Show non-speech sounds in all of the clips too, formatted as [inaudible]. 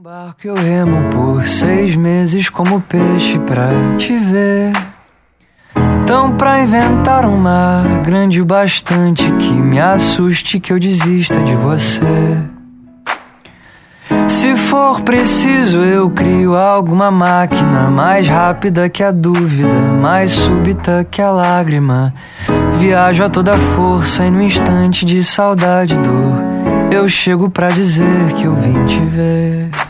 Um barco eu remo por seis meses como peixe pra te ver. Então, pra inventar um mar grande o bastante que me assuste que eu desista de você. Se for preciso, eu crio alguma máquina mais rápida que a dúvida, mais súbita que a lágrima. Viajo a toda força e no instante de saudade e dor, eu chego pra dizer que eu vim te ver.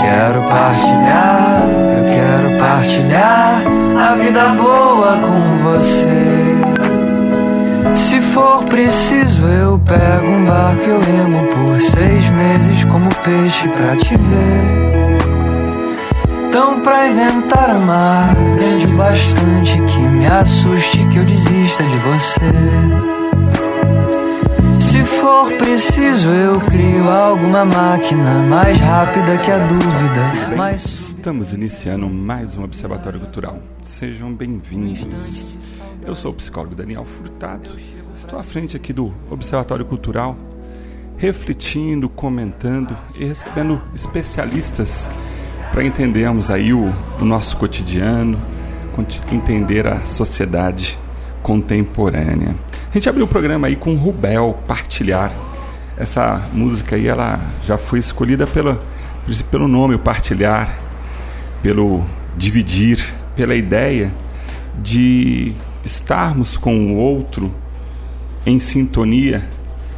Quero partilhar, eu quero partilhar a vida boa com você. Se for preciso, eu pego um barco e eu remo por seis meses como peixe pra te ver. Então, pra inventar amar, grande o bastante que me assuste que eu desista de você. Se for preciso, eu crio alguma máquina mais rápida que a dúvida. Mais... Estamos iniciando mais um Observatório Cultural. Sejam bem-vindos. Eu sou o psicólogo Daniel Furtado. Estou à frente aqui do Observatório Cultural, refletindo, comentando e recebendo especialistas para entendermos aí o, o nosso cotidiano, entender a sociedade contemporânea. A gente abriu o programa aí com Rubel Partilhar. Essa música aí ela já foi escolhida pela, pelo nome, o partilhar, pelo dividir, pela ideia de estarmos com o outro em sintonia,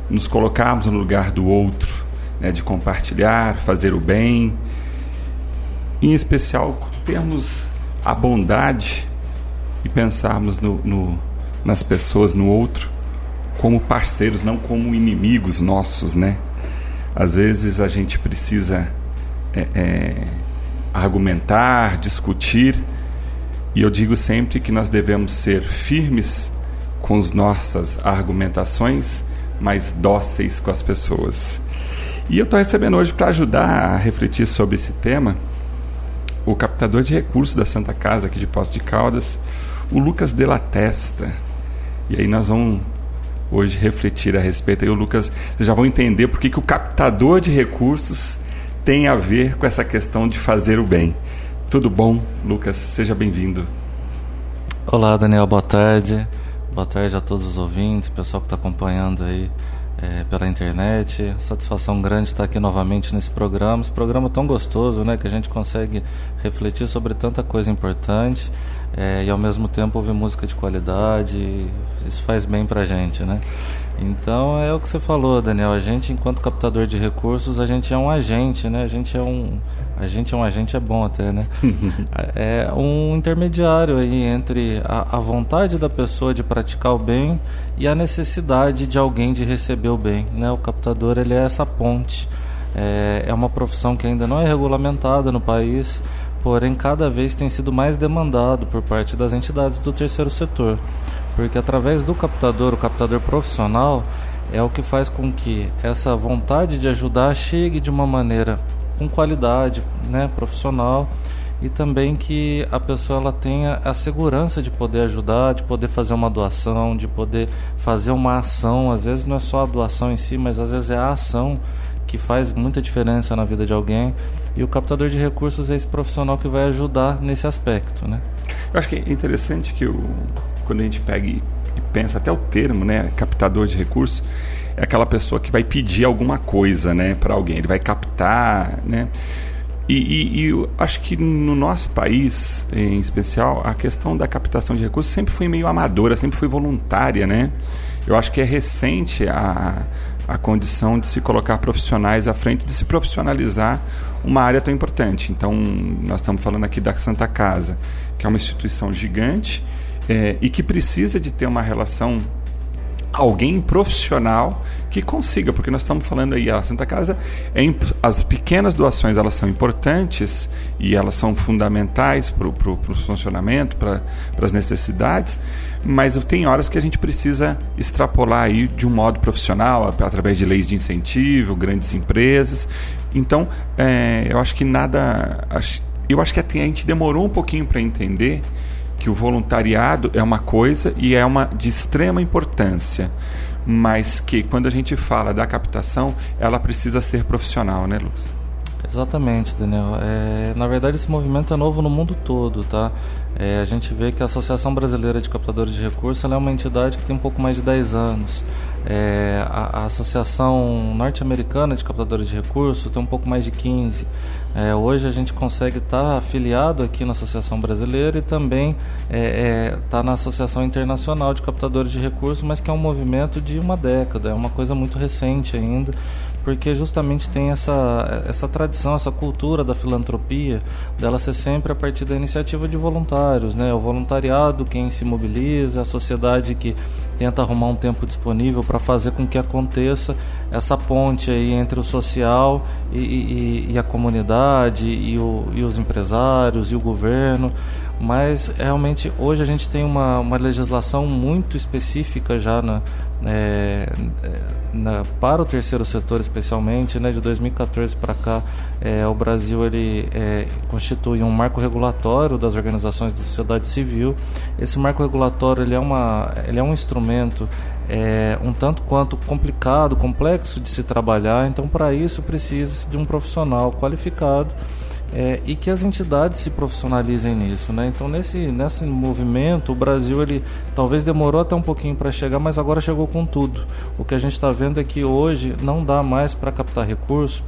nos colocarmos no lugar do outro, né, de compartilhar, fazer o bem, em especial termos a bondade e pensarmos no, no, nas pessoas, no outro, como parceiros, não como inimigos nossos, né? Às vezes a gente precisa é, é, argumentar, discutir, e eu digo sempre que nós devemos ser firmes com as nossas argumentações, mas dóceis com as pessoas. E eu estou recebendo hoje para ajudar a refletir sobre esse tema o captador de recursos da Santa Casa aqui de Poço de Caldas, o Lucas de la Testa. E aí nós vamos hoje refletir a respeito. Aí o Lucas, vocês já vão entender por que, o captador de recursos tem a ver com essa questão de fazer o bem. Tudo bom, Lucas? Seja bem-vindo. Olá, Daniel, boa tarde. Boa tarde a todos os ouvintes, pessoal que está acompanhando aí é, pela internet. Satisfação grande estar aqui novamente nesse programa. Esse programa tão gostoso, né? Que a gente consegue refletir sobre tanta coisa importante é, e ao mesmo tempo ouvir música de qualidade. Isso faz bem pra gente, né? Então é o que você falou, Daniel. A gente, enquanto captador de recursos, a gente é um agente, né? A gente é um, a gente é um agente é bom até, né? [laughs] é um intermediário aí entre a, a, vontade da pessoa de praticar o bem e a necessidade de alguém de receber o bem, né? O captador ele é essa ponte. É, é uma profissão que ainda não é regulamentada no país, porém cada vez tem sido mais demandado por parte das entidades do terceiro setor, porque através do captador, o captador profissional é o que faz com que essa vontade de ajudar chegue de uma maneira com qualidade né, profissional e também que a pessoa ela tenha a segurança de poder ajudar, de poder fazer uma doação, de poder fazer uma ação. Às vezes não é só a doação em si, mas às vezes é a ação que faz muita diferença na vida de alguém. E o captador de recursos é esse profissional que vai ajudar nesse aspecto, né? Eu acho que é interessante que o, quando a gente pega e, pensa até o termo, né, captador de recursos, é aquela pessoa que vai pedir alguma coisa, né, para alguém. Ele vai captar, né? E, e, e acho que no nosso país, em especial, a questão da captação de recursos sempre foi meio amadora, sempre foi voluntária, né? Eu acho que é recente a, a condição de se colocar profissionais à frente, de se profissionalizar uma área tão importante. Então, nós estamos falando aqui da Santa Casa, que é uma instituição gigante é, e que precisa de ter uma relação alguém profissional que consiga, porque nós estamos falando aí, a Santa Casa, é, as pequenas doações elas são importantes e elas são fundamentais para o funcionamento, para as necessidades, mas tem horas que a gente precisa extrapolar aí de um modo profissional, através de leis de incentivo, grandes empresas. Então, é, eu acho que nada. Eu acho que a gente demorou um pouquinho para entender que o voluntariado é uma coisa e é uma de extrema importância, mas que quando a gente fala da captação, ela precisa ser profissional, né, Luz? Exatamente, Daniel. É, na verdade, esse movimento é novo no mundo todo, tá? É, a gente vê que a Associação Brasileira de Captadores de Recursos é uma entidade que tem um pouco mais de 10 anos. É, a, a, Associação Norte-Americana de Captadores de Recursos tem um pouco mais de 15. É, hoje a gente consegue estar tá afiliado aqui na Associação Brasileira e também estar é, é, tá na Associação Internacional de Captadores de Recursos, mas que é um movimento de uma década, é uma coisa muito recente ainda porque justamente tem essa, essa tradição, essa cultura da filantropia, dela ser sempre a partir da iniciativa de voluntários, né? O voluntariado, quem se mobiliza, a sociedade que tenta arrumar um tempo disponível para fazer com que aconteça essa ponte aí entre o social e, e, e a comunidade e, o, e os empresários e o governo. Mas realmente hoje a gente tem uma, uma legislação muito específica já na, é, na, para o terceiro setor especialmente, né, de 2014 para cá, é, o Brasil ele é, constitui um marco regulatório das organizações da sociedade civil. Esse marco regulatório ele é, uma, ele é um instrumento é, um tanto quanto complicado, complexo de se trabalhar, então para isso precisa de um profissional qualificado é, e que as entidades se profissionalizem nisso, né? Então nesse nesse movimento o Brasil ele talvez demorou até um pouquinho para chegar, mas agora chegou com tudo. O que a gente está vendo é que hoje não dá mais para captar recursos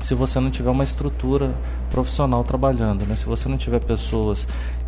se você não tiver uma estrutura profissional trabalhando, né? Se você não tiver pessoas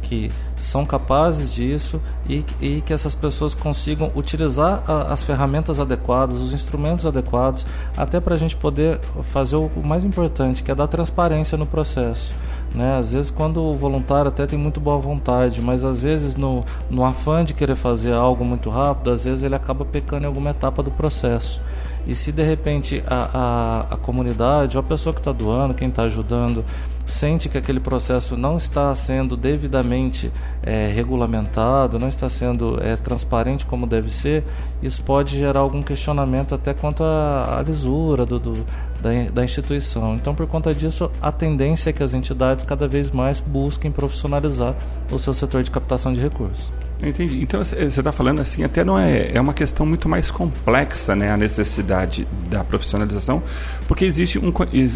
que são capazes disso e, e que essas pessoas consigam utilizar a, as ferramentas adequadas, os instrumentos adequados, até para a gente poder fazer o, o mais importante, que é dar transparência no processo. Né? Às vezes, quando o voluntário até tem muito boa vontade, mas às vezes, no, no afã de querer fazer algo muito rápido, às vezes ele acaba pecando em alguma etapa do processo. E se de repente a, a, a comunidade, ou a pessoa que está doando, quem está ajudando, sente que aquele processo não está sendo devidamente é, regulamentado, não está sendo é, transparente como deve ser, isso pode gerar algum questionamento até quanto à, à lisura do, do da, da, instituição. Então, por conta disso, a tendência é que as entidades cada vez mais busquem profissionalizar o seu setor de captação de recursos. Entendi. Então você está falando assim, até não é, é uma questão muito mais complexa, né, a necessidade da profissionalização, porque existe um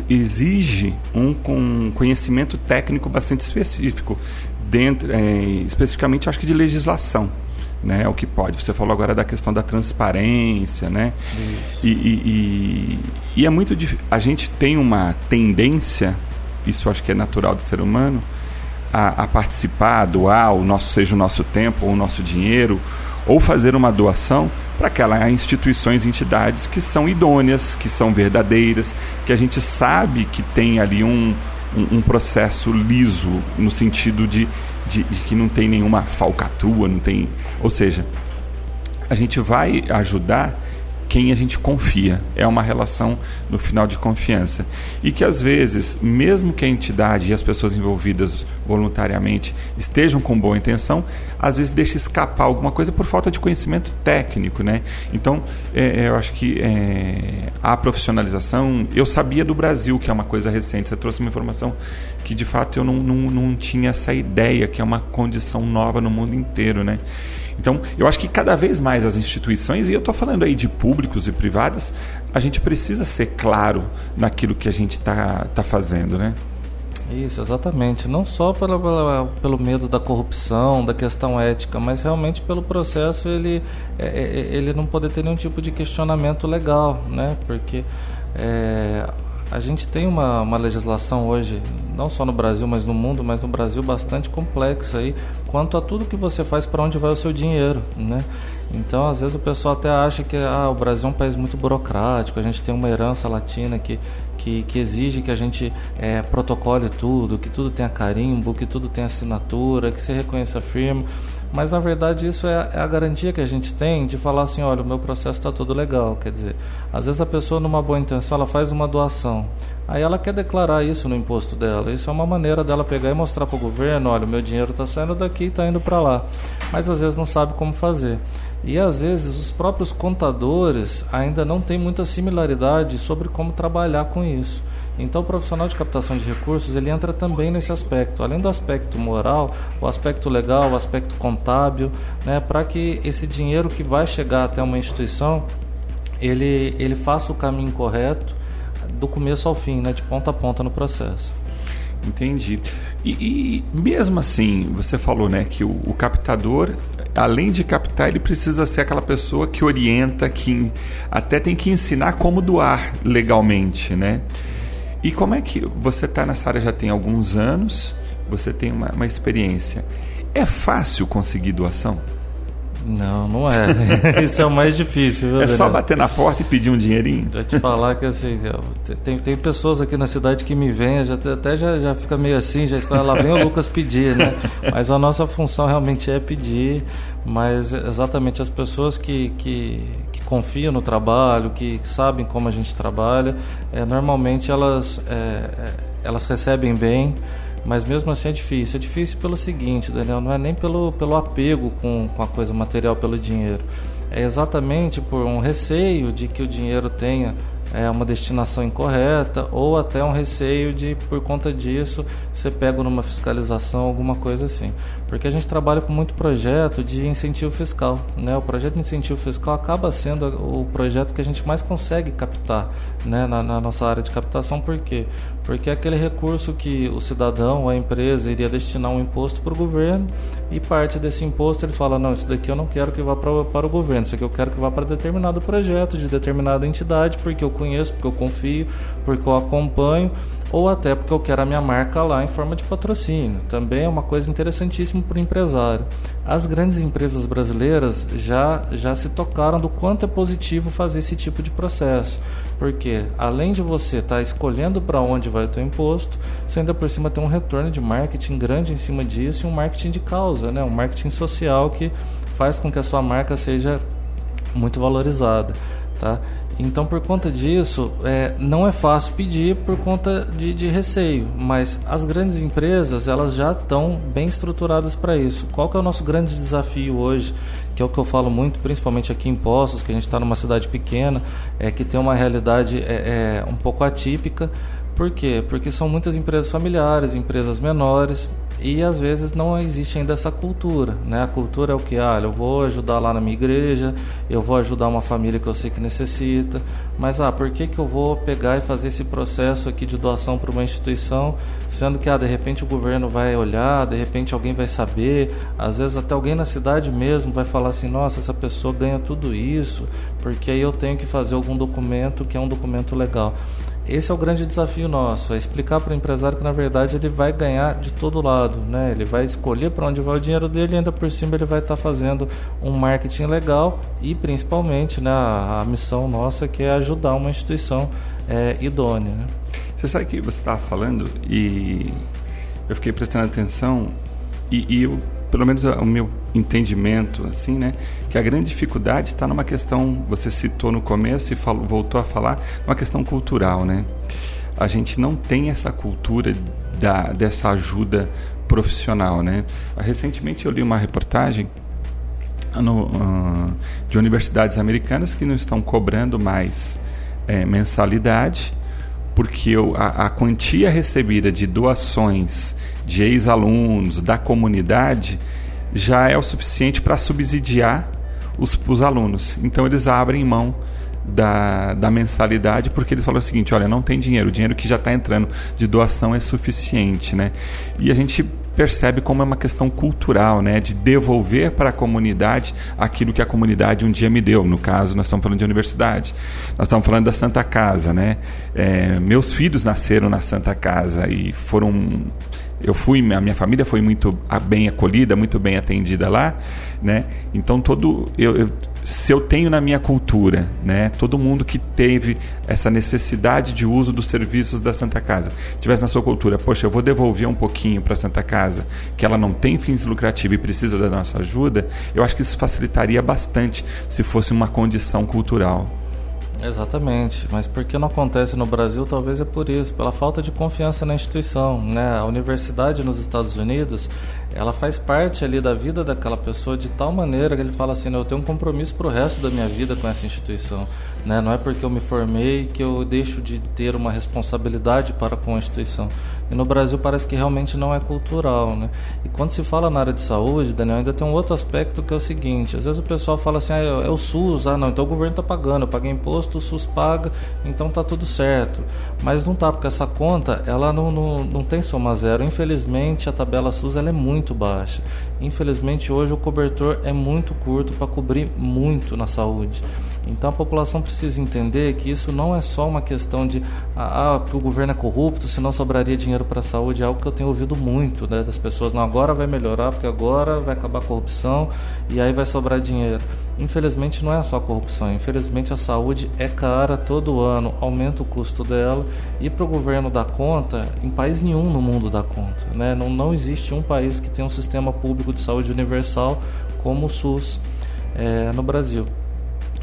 exige um, um conhecimento técnico bastante específico, dentro, é, especificamente acho que de legislação. Né, é o que pode. Você falou agora da questão da transparência, né? E, e, e, e é muito difícil. A gente tem uma tendência, isso acho que é natural do ser humano, a, a participar, doar, o nosso, seja o nosso tempo ou o nosso dinheiro, ou fazer uma doação para aquelas instituições entidades que são idôneas, que são verdadeiras, que a gente sabe que tem ali um, um, um processo liso, no sentido de, de, de, que não tem nenhuma falcatrua, não tem. Ou seja, a gente vai ajudar quem a gente confia. É uma relação, no final, de confiança. E que, às vezes, mesmo que a entidade e as pessoas envolvidas voluntariamente estejam com boa intenção, às vezes deixa escapar alguma coisa por falta de conhecimento técnico. Né? Então, é, é eu acho que é, a profissionalização. Eu sabia do Brasil, que é uma coisa recente. Você trouxe uma informação que, de fato, eu não, não, não tinha essa ideia, que é uma condição nova no mundo inteiro. Né? Então, eu acho que cada vez mais as instituições, e eu estou falando aí de públicos e privadas, a gente precisa ser claro naquilo que a gente está tá fazendo, né? Isso, exatamente. Não só pela, pela, pelo medo da corrupção, da questão ética, mas realmente pelo processo ele, é, é, é ele não poder ter nenhum tipo de questionamento legal, né? Porque é, a gente tem uma, uma legislação hoje, não só no Brasil, mas no mundo, mas no Brasil bastante complexa aí, quanto a tudo que você faz para onde vai o seu dinheiro, né? Então, às vezes o pessoal até acha que ah, o Brasil é um país muito burocrático, a gente tem uma herança latina que, que, que exige que a gente é, protocole tudo, que tudo tenha carimbo, que tudo tenha assinatura, que se reconheça firme. Mas na verdade isso é, é, a garantia que a gente tem de falar assim, olha, o meu processo está tudo legal. Quer dizer, às vezes a pessoa numa boa intenção ela faz uma doação, aí ela quer declarar isso no imposto dela. Isso é uma maneira dela pegar e mostrar para o governo, olha, o meu dinheiro está saindo daqui e está indo para lá. Mas às vezes não sabe como fazer. E às vezes os próprios contadores ainda não têm muita similaridade sobre como trabalhar com isso. Então, o profissional de captação de recursos ele entra também nesse aspecto, além do aspecto moral, o aspecto legal, o aspecto contábil, né, para que esse dinheiro que vai chegar até uma instituição ele, ele faça o caminho correto do começo ao fim, né, de ponta a ponta no processo. Entendi. E, e mesmo assim, você falou né, que o, o captador além de captar, ele precisa ser aquela pessoa que orienta, que até tem que ensinar como doar legalmente, né? E como é que você está nessa área já tem alguns anos, você tem uma, uma experiência. É fácil conseguir doação? Não, não é. [laughs] Isso é o mais difícil. Viu, é Daniel? só bater na porta e pedir um dinheirinho. Já te falar que assim, tem, tem pessoas aqui na cidade que me vêm, já, até já, já fica meio assim, já escolhe, lá vem o Lucas pedir, né? Mas a nossa função realmente é pedir, mas exatamente as pessoas que, que, que confiam no trabalho, que, que, sabem como a gente trabalha, é, normalmente elas, é, é elas recebem bem mas mesmo assim é difícil. É difícil pelo seguinte, Daniel, não é nem pelo, pelo apego com, com a coisa material, pelo dinheiro. É exatamente por um receio de que o dinheiro tenha é, uma destinação incorreta ou até um receio de, por conta disso, ser pego numa fiscalização, alguma coisa assim. Porque a gente trabalha com muito projeto de incentivo fiscal. Né? O projeto de incentivo fiscal acaba sendo o projeto que a gente mais consegue captar né? na, na nossa área de captação. Por quê? Porque é aquele recurso que o cidadão, a empresa, iria destinar um imposto para o governo e parte desse imposto ele fala: não, isso daqui eu não quero que vá para, para o governo, isso aqui eu quero que vá para determinado projeto de determinada entidade, porque eu conheço, porque eu confio, porque eu acompanho, ou até porque eu quero a minha marca lá em forma de patrocínio. Também é uma coisa interessantíssima para o empresário. As grandes empresas brasileiras já, já se tocaram do quanto é positivo fazer esse tipo de processo. Porque além de você estar tá escolhendo para onde vai o teu imposto, você ainda por cima tem um retorno de marketing grande em cima disso e um marketing de causa, né? um marketing social que faz com que a sua marca seja muito valorizada. Tá? Então, por conta disso, é, não é fácil pedir por conta de, de, receio, mas as grandes empresas elas já estão bem estruturadas para isso. Qual que é o nosso grande desafio hoje, que é o que eu falo muito, principalmente aqui em Poços, que a gente está numa cidade pequena, é que tem uma realidade é, é, um pouco atípica. Por quê? Porque são muitas empresas familiares, empresas menores, e às vezes não existe ainda essa cultura, né? A cultura é o que, ah, eu vou ajudar lá na minha igreja, eu vou ajudar uma família que eu sei que necessita, mas ah, por que que eu vou pegar e fazer esse processo aqui de doação para uma instituição, sendo que ah, de repente o governo vai olhar, de repente alguém vai saber, às vezes até alguém na cidade mesmo vai falar assim, nossa, essa pessoa ganha tudo isso, porque aí eu tenho que fazer algum documento que é um documento legal. Esse é o grande desafio nosso, é explicar para o empresário que na verdade ele vai ganhar de todo lado, né? Ele vai escolher para onde vai o dinheiro dele e ainda por cima ele vai estar tá fazendo um marketing legal e principalmente, né, a, a missão nossa que é ajudar uma instituição é, idônea. Né? Você sabe que você estava falando e eu fiquei prestando atenção e, e eu pelo menos o meu entendimento, assim, né, que a grande dificuldade está numa questão, você citou no começo e falou, voltou a falar, uma questão cultural, né? A gente não tem essa cultura da, dessa ajuda profissional, né? Recentemente eu li uma reportagem no, uh, de universidades americanas que não estão cobrando mais é, mensalidade porque a, a quantia recebida de doações de ex-alunos, da comunidade, já é o suficiente para subsidiar os, os alunos. Então eles abrem mão da, da mensalidade porque eles falam o seguinte: olha, não tem dinheiro, o dinheiro que já está entrando de doação é suficiente. Né? E a gente percebe como é uma questão cultural, né, de devolver para a comunidade aquilo que a comunidade um dia me deu. No caso, nós estamos falando de universidade, nós estamos falando da Santa Casa, né. É, meus filhos nasceram na Santa Casa e foram eu fui, a minha família foi muito bem acolhida, muito bem atendida lá, né? Então todo eu, eu se eu tenho na minha cultura, né, todo mundo que teve essa necessidade de uso dos serviços da Santa Casa, tivesse na sua cultura, poxa, eu vou devolver um pouquinho para a Santa Casa, que ela não tem fins lucrativos e precisa da nossa ajuda, eu acho que isso facilitaria bastante se fosse uma condição cultural. Exatamente, mas por que não acontece no Brasil? Talvez é por isso, pela falta de confiança na instituição. Né? A universidade nos Estados Unidos, ela faz parte ali da vida daquela pessoa de tal maneira que ele fala assim, eu tenho um compromisso para o resto da minha vida com essa instituição. Né? Não é porque eu me formei que eu deixo de ter uma responsabilidade para com a instituição. E no Brasil parece que realmente não é cultural. Né? E quando se fala na área de saúde, Daniel, ainda tem um outro aspecto que é o seguinte, às vezes o pessoal fala assim, ah, é o SUS, ah não, então o governo está pagando, eu paguei imposto, o SUS paga, então tá tudo certo. Mas não tá, porque essa conta, ela não, não, não tem soma zero. Infelizmente, a tabela SUS ela é muito baixa. Infelizmente, hoje o cobertor é muito curto para cobrir muito na saúde. Então a população precisa entender que isso não é só uma questão de ah, ah o governo é corrupto, senão sobraria dinheiro para a saúde, é algo que eu tenho ouvido muito né, das pessoas, não, agora vai melhorar, porque agora vai acabar a corrupção e aí vai sobrar dinheiro. Infelizmente não é só a corrupção, infelizmente a saúde é cara todo ano, aumenta o custo dela e para o governo dar conta, em país nenhum no mundo dá conta. Né? Não, não existe um país que tenha um sistema público de saúde universal como o SUS é, no Brasil.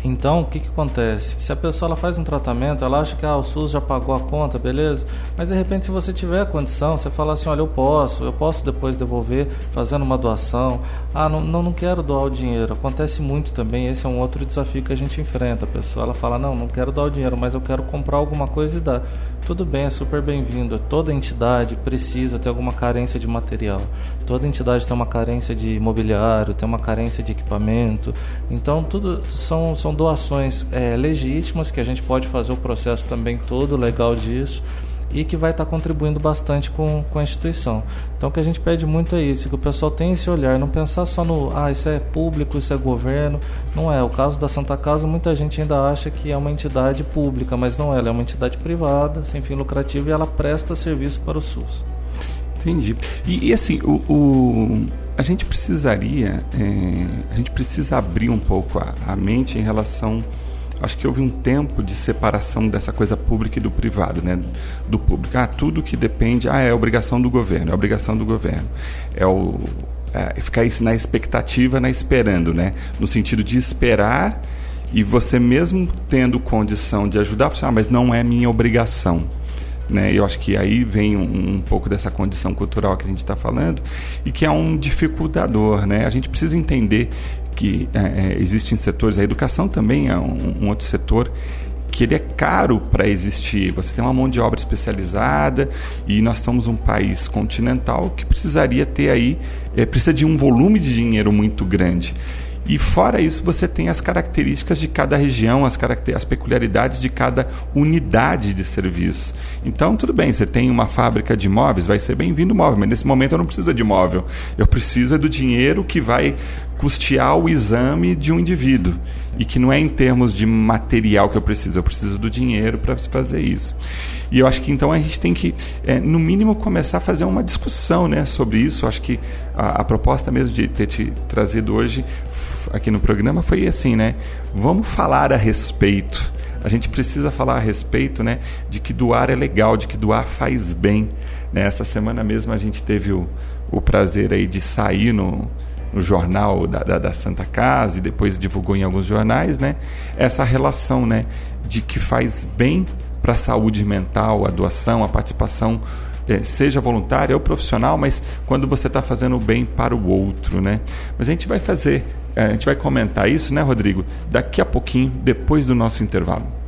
Então, o que, que acontece? Se a pessoa ela faz um tratamento, ela acha que ah, o SUS já pagou a conta, beleza? Mas de repente, se você tiver condição, você fala assim: olha, eu posso, eu posso depois devolver fazendo uma doação. Ah, não, não, não quero doar o dinheiro. Acontece muito também, esse é um outro desafio que a gente enfrenta. A pessoa ela fala: não, não quero doar o dinheiro, mas eu quero comprar alguma coisa e dar. Tudo bem, é super bem-vindo. Toda entidade precisa ter alguma carência de material. Toda entidade tem uma carência de imobiliário, tem uma carência de equipamento. Então, tudo são, são doações é, legítimas que a gente pode fazer o processo também todo legal disso e que vai estar contribuindo bastante com, com a instituição. Então o que a gente pede muito é isso, que o pessoal tenha esse olhar, não pensar só no, ah, isso é público, isso é governo, não é. O caso da Santa Casa, muita gente ainda acha que é uma entidade pública, mas não é, ela é uma entidade privada, sem fim lucrativo, e ela presta serviço para o SUS. Entendi. E, e assim, o, o, a gente precisaria, é, a gente precisa abrir um pouco a, a mente em relação acho que houve um tempo de separação dessa coisa pública e do privado, né? Do público. Ah, tudo que depende, ah, é obrigação do governo, é obrigação do governo. É o é, ficar na expectativa, na esperando, né? No sentido de esperar e você mesmo tendo condição de ajudar, ah, mas não é minha obrigação. Né? Eu acho que aí vem um, um pouco dessa condição cultural que a gente está falando e que é um dificultador. Né? A gente precisa entender que é, é, existem setores, a educação também é um, um outro setor que ele é caro para existir. Você tem uma mão de obra especializada e nós somos um país continental que precisaria ter aí, é, precisa de um volume de dinheiro muito grande. E fora isso, você tem as características de cada região, as, as peculiaridades de cada unidade de serviço. Então, tudo bem, você tem uma fábrica de móveis, vai ser bem-vindo móvel, mas nesse momento eu não preciso de móvel. Eu preciso é do dinheiro que vai custear o exame de um indivíduo. E que não é em termos de material que eu preciso, eu preciso do dinheiro para fazer isso. E eu acho que então a gente tem que, é, no mínimo, começar a fazer uma discussão né, sobre isso. Eu acho que a, a proposta mesmo de ter te trazido hoje aqui no programa foi assim, né? Vamos falar a respeito. A gente precisa falar a respeito, né, de que doar é legal, de que doar faz bem. Né? Essa semana mesmo a gente teve o, o prazer aí de sair no, no jornal da, da, da, Santa Casa e depois divulgou em alguns jornais, né? Essa relação, né? De que faz bem para a saúde mental, a doação, a participação, é, seja voluntária ou profissional, mas quando você está fazendo o bem para o outro, né? Mas a gente vai fazer, a gente vai comentar isso, né, Rodrigo? Daqui a pouquinho, depois do nosso intervalo.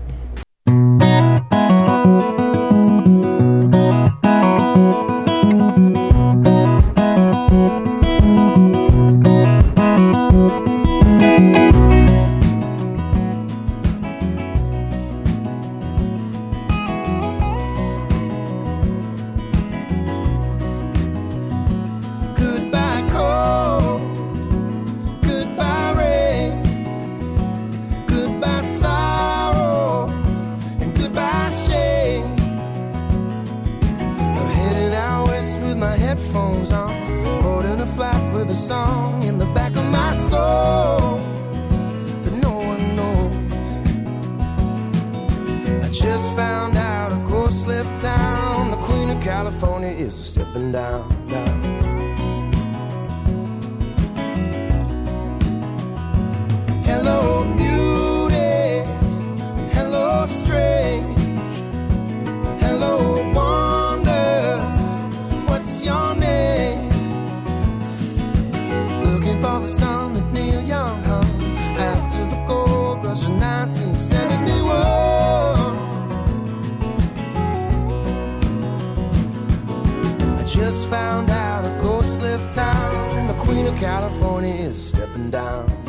Down,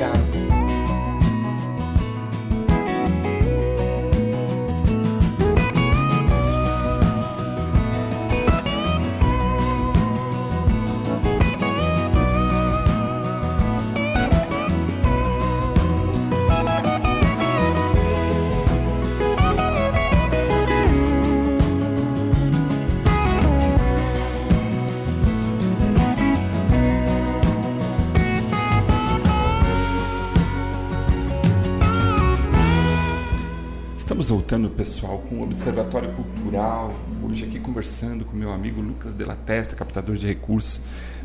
Estamos voltando, pessoal, com o Observatório Cultural. Hoje aqui conversando com meu amigo Lucas de la Testa, captador de recursos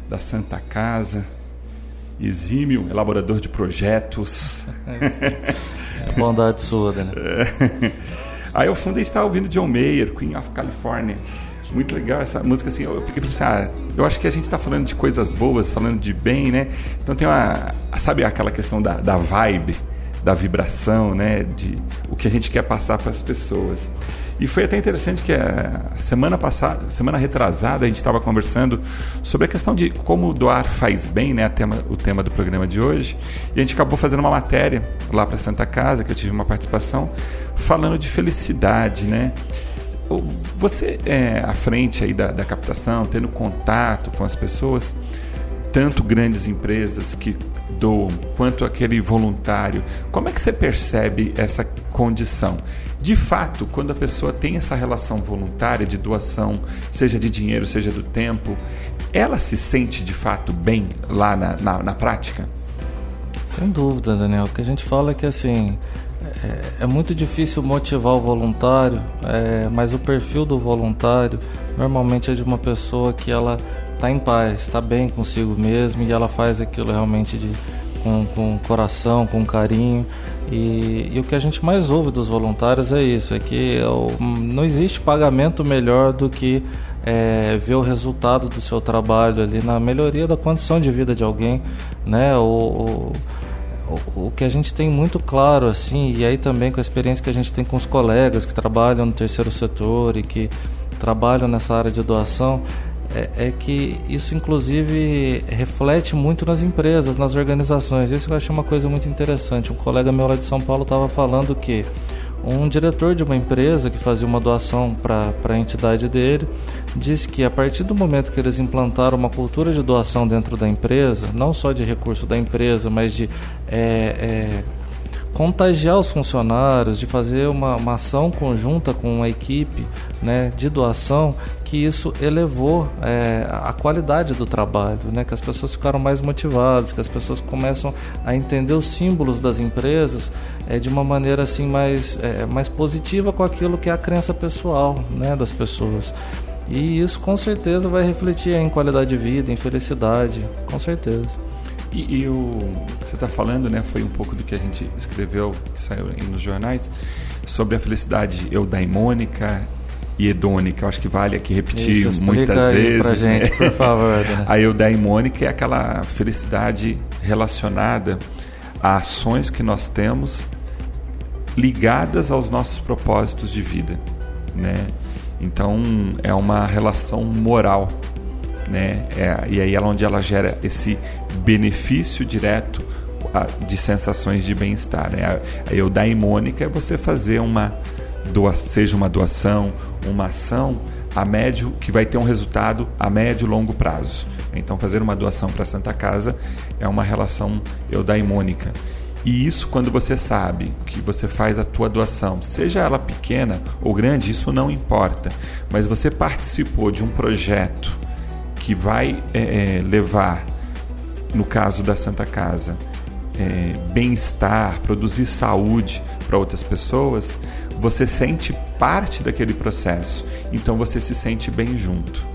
da Santa Casa, exímio, elaborador de projetos. [laughs] É bondade sua, né? Aí ao fundo a gente está ouvindo John Mayer, Queen of California. Muito legal essa música, assim, eu fiquei pensando, ah, eu acho que a gente está falando de coisas boas, falando de bem, né? Então tem uma, sabe aquela questão da, da vibe, da vibração, né? De o que a gente quer passar para as pessoas. E foi até interessante que a semana passada, semana retrasada, a gente estava conversando sobre a questão de como doar faz bem, né? Tema, o tema do programa de hoje. E a gente acabou fazendo uma matéria lá para Santa Casa, que eu tive uma participação, falando de felicidade, né? Você é à frente aí da, da captação, tendo contato com as pessoas, tanto grandes empresas que doam, quanto aquele voluntário, como é que você percebe essa condição? De fato, quando a pessoa tem essa relação voluntária de doação, seja de dinheiro, seja do tempo, ela se sente de fato bem lá na, na, na prática? Sem dúvida, Daniel. O que a gente fala é que assim. É, é muito difícil motivar o voluntário, é, mas o perfil do voluntário normalmente é de uma pessoa que ela está em paz, está bem consigo mesmo e ela faz aquilo realmente de, com, com coração, com carinho. E, e, o que a gente mais ouve dos voluntários é isso, é que não existe pagamento melhor do que é, ver o resultado do seu trabalho ali na melhoria da condição de vida de alguém, né? O, o, o que a gente tem muito claro assim, e aí também com a experiência que a gente tem com os colegas que trabalham no terceiro setor e que trabalham nessa área de doação, é, é, que isso inclusive reflete muito nas empresas, nas organizações. Isso eu achei uma coisa muito interessante. Um colega meu lá de São Paulo estava falando que um diretor de uma empresa que fazia uma doação para a entidade dele disse que a partir do momento que eles implantaram uma cultura de doação dentro da empresa, não só de recurso da empresa, mas de é, é, contagiar os funcionários, de fazer uma, uma ação conjunta com a equipe né, de doação, que isso elevou é, a qualidade do trabalho, né, que as pessoas ficaram mais motivadas, que as pessoas começam a entender os símbolos das empresas é, de uma maneira assim mais, é, mais positiva com aquilo que é a crença pessoal né, das pessoas. E isso com certeza vai refletir em qualidade de vida, em felicidade, com certeza. E, e o que você está falando, né, foi um pouco do que a gente escreveu, que saiu nos jornais, sobre a felicidade eudaimônica e hedônica. Eu acho que vale aqui repetir Isso, muitas vezes. Pra né? gente, por favor. [laughs] Né? A eudaimônica é aquela felicidade relacionada a ações que nós temos ligadas aos nossos propósitos de vida, né? Então é uma relação moral né? É, e aí ela onde ela gera esse benefício direto de sensações de bem-estar. Né? A eudaimônica é você fazer uma doação, seja uma doação, uma ação a médio que vai ter um resultado a médio e longo prazo. Então fazer uma doação para a Santa Casa é uma relação eudaimônica. E isso quando você sabe que você faz a tua doação, seja ela pequena ou grande, isso não importa, mas você participou de um projeto que vai é, é levar, no caso da Santa Casa, é, bem-estar, produzir saúde para outras pessoas, você sente parte daquele processo. Então você se sente bem junto.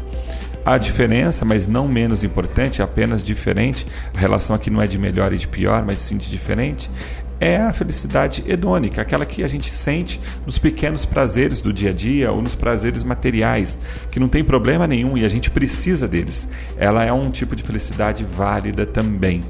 A diferença, mas não menos importante, apenas diferente, a relação aqui não é de melhor e de pior, mas sim de diferente, é a felicidade hedônica, aquela que a gente sente nos pequenos prazeres do dia a dia ou nos prazeres materiais, que não tem problema nenhum e a gente precisa deles. Ela é um tipo de felicidade válida também,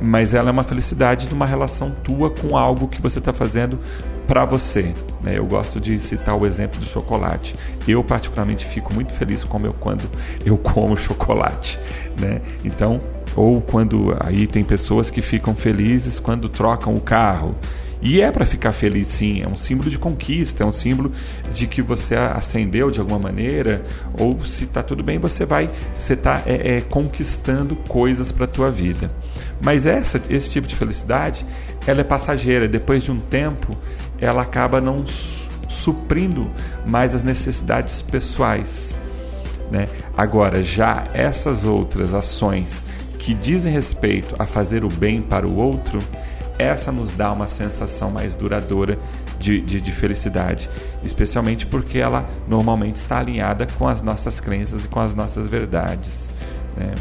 mas ela é uma felicidade de uma relação tua com algo que você está fazendo para você. Né? Eu gosto de citar o exemplo do chocolate. Eu particularmente fico muito feliz como eu, quando eu [laughs] como chocolate. Né? Então ou quando aí tem pessoas que ficam felizes quando trocam o carro. E é para ficar feliz, sim. É um símbolo de conquista, é um símbolo de que você ascendeu de alguma maneira, ou se está tudo bem, você vai, você está é, é, conquistando coisas para a tua vida. Mas essa, esse tipo de felicidade, ela é passageira. Depois de um tempo, ela acaba não suprindo mais as necessidades pessoais. Né? Agora, já essas outras ações que dizem respeito a fazer o bem para o outro, essa nos dá uma sensação mais duradoura de, de, de, felicidade, especialmente porque ela normalmente está alinhada com as nossas crenças e com as nossas verdades. Né?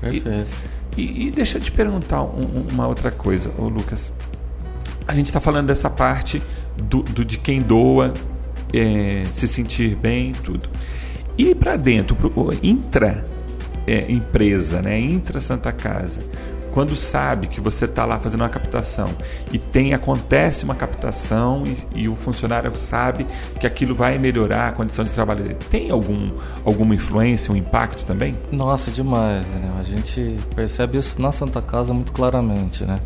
Perfeito. E, e, e, deixa eu te perguntar um, uma outra coisa, ô Lucas. A gente está falando dessa parte do, do de quem doa, é, se sentir bem, tudo. E para dentro, pro, intra é, empresa, né, intra Santa Casa, quando sabe que você está lá fazendo uma captação e tem acontece uma captação e, e, o funcionário sabe que aquilo vai melhorar a condição de trabalho dele, tem algum, alguma influência, um impacto também? Nossa, demais, né? A gente percebe isso na Santa Casa muito claramente, né?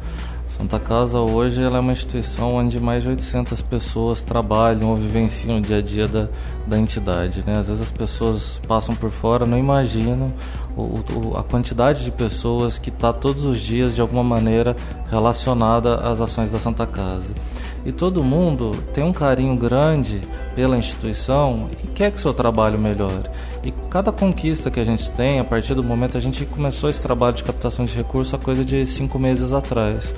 Santa Casa hoje ela é uma instituição onde mais de 800 pessoas trabalham ou vivenciam o dia a dia da, da entidade. Né? Às vezes as pessoas passam por fora, não imaginam o, o, a quantidade de pessoas que está todos os dias de alguma maneira relacionada às ações da Santa Casa. E todo mundo tem um carinho grande pela instituição e quer que seu trabalho melhore. E cada conquista que a gente tem, a partir do momento a gente começou esse trabalho de captação de recursos há coisa de cinco meses atrás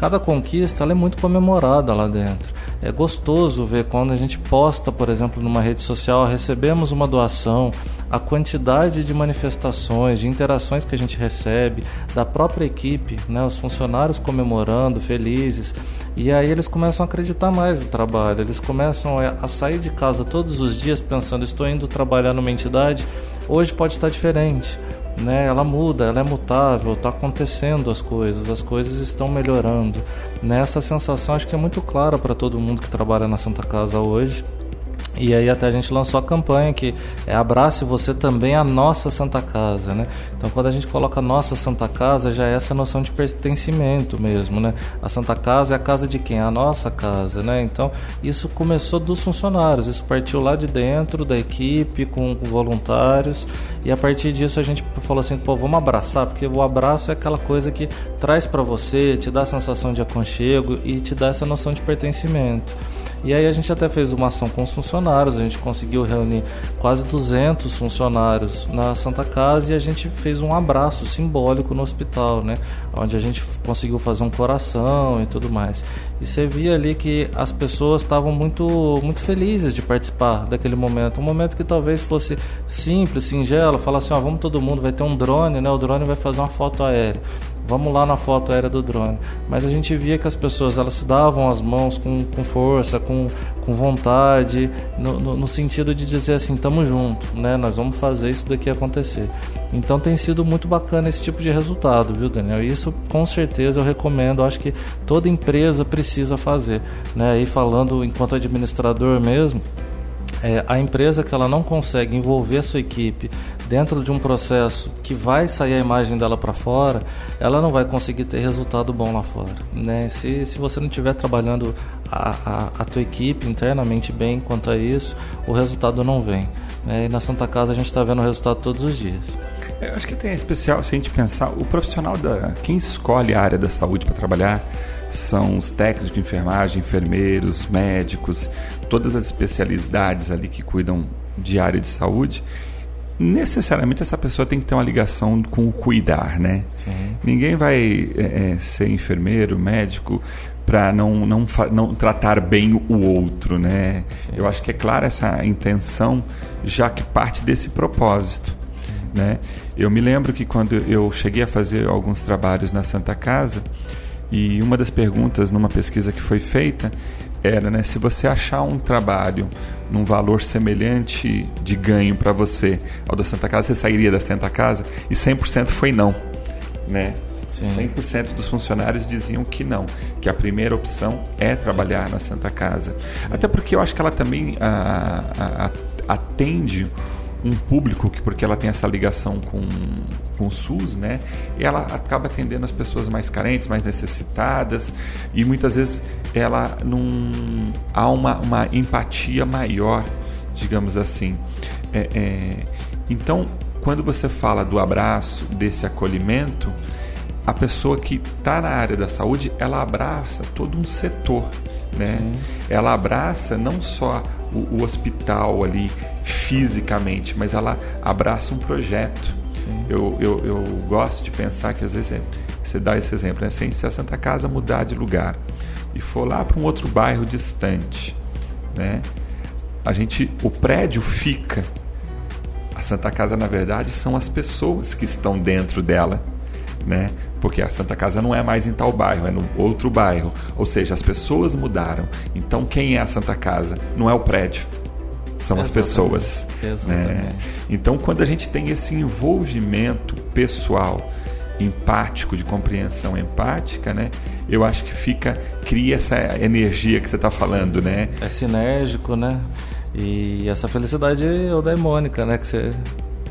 cada conquista é muito comemorada lá dentro. É gostoso ver quando a gente posta, por exemplo, numa rede social, recebemos uma doação, a quantidade de manifestações, de interações que a gente recebe, da própria equipe, né, os funcionários comemorando, felizes. E aí eles começam a acreditar mais no trabalho, eles começam a sair de casa todos os dias pensando: estou indo trabalhar numa entidade, hoje pode estar diferente né? Ela muda, ela é mutável, está acontecendo as coisas, as coisas estão melhorando. Nessa sensação acho que é muito clara para todo mundo que trabalha na Santa Casa hoje. E aí até a gente lançou a campanha que é abrace você também a nossa Santa Casa, né? Então quando a gente coloca nossa Santa Casa já é essa noção de pertencimento mesmo, né? A Santa Casa é a casa de quem? A nossa casa, né? Então isso começou dos funcionários, isso partiu lá de dentro da equipe com voluntários e a partir disso a gente falou assim, pô, vamos abraçar, porque o abraço é aquela coisa que traz para você, te dá a sensação de aconchego e te dá essa noção de pertencimento. E aí a gente até fez uma ação com os funcionários, a gente conseguiu reunir quase 200 funcionários na Santa Casa e a gente fez um abraço simbólico no hospital, né? Onde a gente conseguiu fazer um coração e tudo mais. E você via ali que as pessoas estavam muito, muito felizes de participar daquele momento. Um momento que talvez fosse simples, singelo, falar assim, ó, vamos todo mundo, vai ter um drone, né? O drone vai fazer uma foto aérea vamos lá na foto aérea do drone. Mas a gente via que as pessoas elas se davam as mãos com, com força, com, com vontade, no, no, no sentido de dizer assim, estamos junto, né? Nós vamos fazer isso daqui acontecer. Então tem sido muito bacana esse tipo de resultado, viu, Daniel? Isso com certeza eu recomendo, acho que toda empresa precisa fazer, né? E falando enquanto administrador mesmo, é, a empresa que ela não consegue envolver a sua equipe dentro de um processo que vai sair a imagem dela para fora, ela não vai conseguir ter resultado bom lá fora. Né? Se, se você não estiver trabalhando a, a, a tua equipe internamente bem quanto a isso, o resultado não vem. Né? E na Santa Casa a gente está vendo o resultado todos os dias. Eu acho que tem especial se a gente pensar, o profissional da. Quem escolhe a área da saúde para trabalhar são os técnicos de enfermagem, enfermeiros, médicos, todas as especialidades ali que cuidam de área de saúde, necessariamente essa pessoa tem que ter uma ligação com o cuidar, né? Sim. Ninguém vai é, é ser enfermeiro, médico para não, não, não tratar bem o outro, né? Sim. Eu acho que é clara essa intenção, já que parte desse propósito, né? Eu me lembro que quando eu cheguei a fazer alguns trabalhos na Santa Casa e uma das perguntas numa pesquisa que foi feita era, né, se você achar um trabalho num valor semelhante de ganho para você ao da Santa Casa, você sairia da Santa Casa? E 100% foi não, né? Sim. 100% dos funcionários diziam que não, que a primeira opção é trabalhar na Santa Casa. Até porque eu acho que ela também a, a, a, atende um público que porque ela tem essa ligação com, com o SUS, né? Ela acaba atendendo as pessoas mais carentes, mais necessitadas e muitas vezes ela não há uma, uma empatia maior, digamos assim. É, é, então, quando você fala do abraço, desse acolhimento, a pessoa que está na área da saúde, ela abraça todo um setor, né? Ela abraça não só o, o hospital ali fisicamente, mas ela abraça um projeto. Eu, eu, eu, gosto de pensar que às vezes é, você dá esse exemplo, né? se a Santa Casa mudar de lugar e for lá para um outro bairro distante, né? A gente, o prédio fica. A Santa Casa, na verdade, são as pessoas que estão dentro dela, né? Porque a Santa Casa não é mais em tal bairro, é no outro bairro. Ou seja, as pessoas mudaram. Então, quem é a Santa Casa? Não é o prédio são Exatamente. as pessoas. Né? Então, quando a gente tem esse envolvimento pessoal, empático, de compreensão empática, né? Eu acho que fica cria essa energia que você está falando, né? É sinérgico, né? E essa felicidade eudaimônica, né? Que você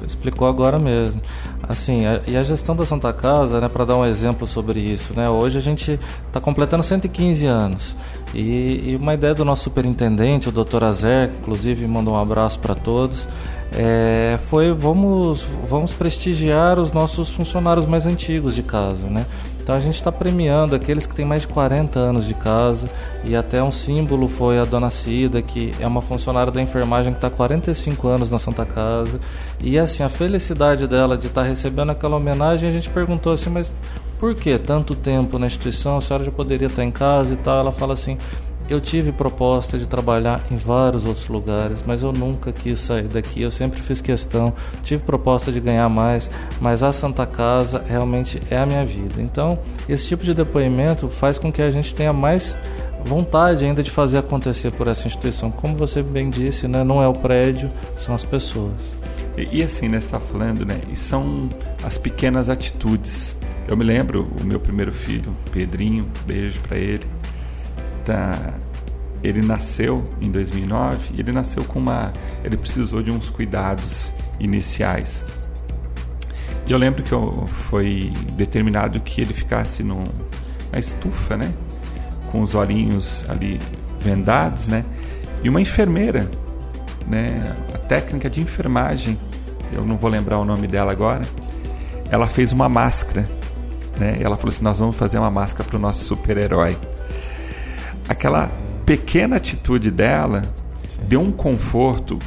explicou agora mesmo. Assim, a, e a gestão da Santa Casa, né, para dar um exemplo sobre isso, né, hoje a gente está completando 115 anos. E, e, uma ideia do nosso superintendente, o Dr. Azer, inclusive mandou um abraço para todos, é, foi vamos, vamos prestigiar os nossos funcionários mais antigos de casa, né? Então a gente está premiando aqueles que têm mais de 40 anos de casa e até um símbolo foi a Dona Cida, que é uma funcionária da enfermagem que está 45 anos na Santa Casa. E assim, a felicidade dela de estar tá recebendo aquela homenagem, a gente perguntou assim, mas por que tanto tempo na instituição? A senhora já poderia estar em casa e tal. Ela fala assim: eu tive proposta de trabalhar em vários outros lugares, mas eu nunca quis sair daqui. Eu sempre fiz questão, tive proposta de ganhar mais, mas a Santa Casa realmente é a minha vida. Então, esse tipo de depoimento faz com que a gente tenha mais vontade ainda de fazer acontecer por essa instituição. Como você bem disse, né, não é o prédio, são as pessoas. E, e assim, né, está falando, né, e são as pequenas atitudes. Eu me lembro, o meu primeiro filho, Pedrinho, beijo para ele ele nasceu em 2009 e ele nasceu com uma, ele precisou de uns cuidados iniciais. E eu lembro que eu, foi determinado que ele ficasse no, na estufa, né, com os olhinhos ali vendados, né, e uma enfermeira, né, a técnica de enfermagem, eu não vou lembrar o nome dela agora, ela fez uma máscara, né, e ela falou assim, nós vamos fazer uma máscara para o nosso super-herói aquela pequena atitude dela deu um conforto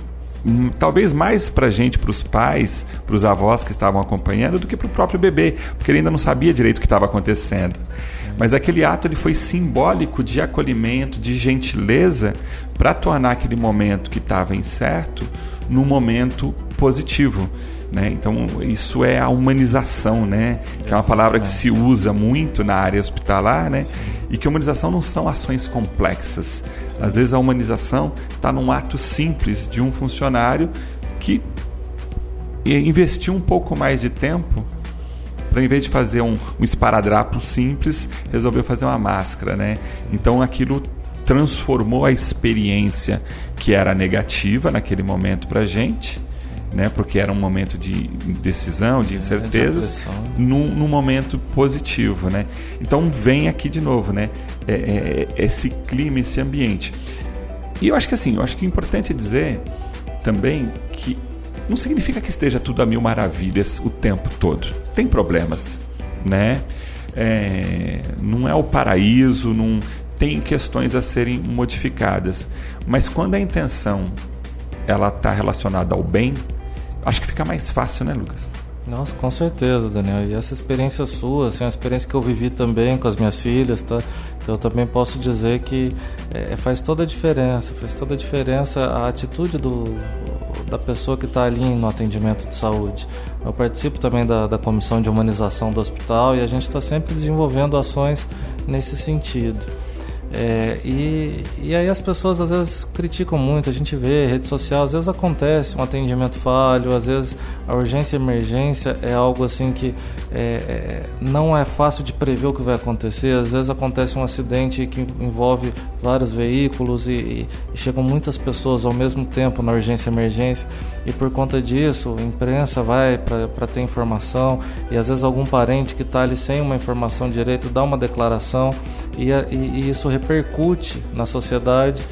hum, talvez mais para gente, para os pais, para os avós que estavam acompanhando, do que para o próprio bebê, porque ele ainda não sabia direito o que estava acontecendo. Mas aquele ato ele foi simbólico de acolhimento, de gentileza, para tornar aquele momento que estava incerto num momento positivo. Né? Então, isso é a humanização, né? que é uma palavra que se usa muito na área hospitalar, né? E que humanização não são ações complexas. Às vezes a humanização está num ato simples de um funcionário que investiu um pouco mais de tempo para em vez de fazer um, um esparadrapo simples, resolveu fazer uma máscara, né? Então aquilo transformou a experiência que era negativa naquele momento para gente né, porque era um momento de decisão, de incertezas, é, num, num, momento positivo. Né? Então vem aqui de novo né, é, é, é, esse clima, esse ambiente. E eu acho que assim, eu acho que é importante dizer também que não significa que esteja tudo a mil maravilhas o tempo todo. Tem problemas, né? É, não é o paraíso, não tem questões a serem modificadas. Mas quando a intenção ela está relacionada ao bem, acho que fica mais fácil, né, Lucas? Nossa, com certeza, Daniel. E essa experiência sua, assim, a experiência que eu vivi também com as minhas filhas, tá? Então eu também posso dizer que é, faz toda a diferença, faz toda a diferença a atitude do, da pessoa que está ali no atendimento de saúde. Eu participo também da, da comissão de humanização do hospital e a gente está sempre desenvolvendo ações nesse sentido. É, e, e aí as pessoas às vezes criticam muito, a gente vê, rede social, às vezes acontece um atendimento falho, às vezes a urgência e emergência é algo assim que é, é, não é fácil de prever o que vai acontecer, às vezes acontece um acidente que envolve vários veículos e, e, e chegam muitas pessoas ao mesmo tempo na urgência e emergência. E por conta disso a imprensa vai para ter informação e às vezes algum parente que está ali sem uma informação direito dá uma declaração e, e, e isso repercute na sociedade,